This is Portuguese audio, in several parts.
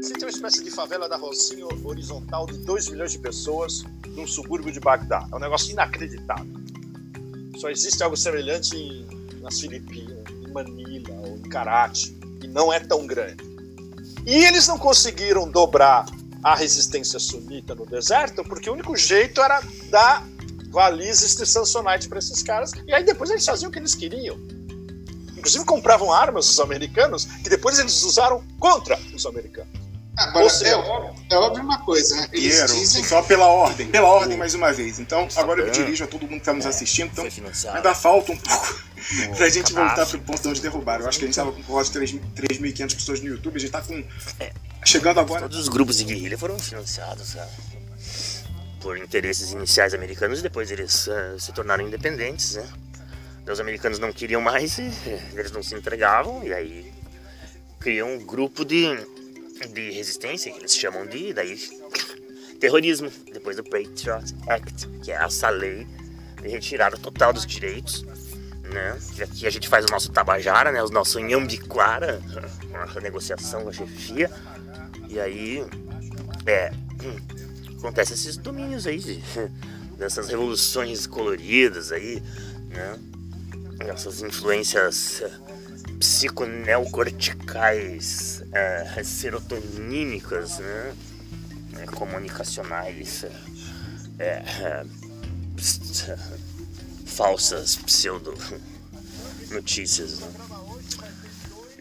Você tem uma espécie de favela da Rocinha horizontal de 2 milhões de pessoas num subúrbio de Bagdá. É um negócio inacreditável. Só existe algo semelhante em, nas Filipinas, em Manila ou em Karachi, e não é tão grande. E eles não conseguiram dobrar a resistência sunita no deserto porque o único jeito era dar balizas de Samsonite para esses caras, e aí depois eles faziam o que eles queriam. Inclusive compravam armas os americanos, que depois eles usaram contra os americanos. Agora, seja, é, óbvio, é óbvio uma coisa, né? Eles Piero, dizem... só pela ordem, pela ordem mais uma vez. Então, agora eu dirijo a todo mundo que está nos é, assistindo, então ainda falta um pouco para a gente voltar para o ponto de onde derrubaram. Eu acho que a gente estava com de 3.500 pessoas no YouTube, a gente está com... É, chegando agora... Todos os grupos de guerrilha foram financiados, sabe? por interesses iniciais americanos e depois eles uh, se tornaram independentes, né? Os americanos não queriam mais, eles não se entregavam e aí criam um grupo de, de resistência que eles chamam de daí terrorismo depois do Patriot Act, que é essa lei de retirada total dos direitos, né? E aqui a gente faz o nosso tabajara, né? O nosso nhambiquara, a negociação com a chefia e aí é acontece esses domínios aí, dessas revoluções coloridas aí, né? Essas influências psiconeocorticais, é, serotonínicas, né? É, comunicacionais, é, é, falsas pseudo notícias. Né?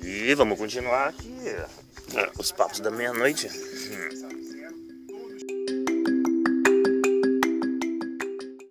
E vamos continuar aqui os papos da meia-noite. Hum.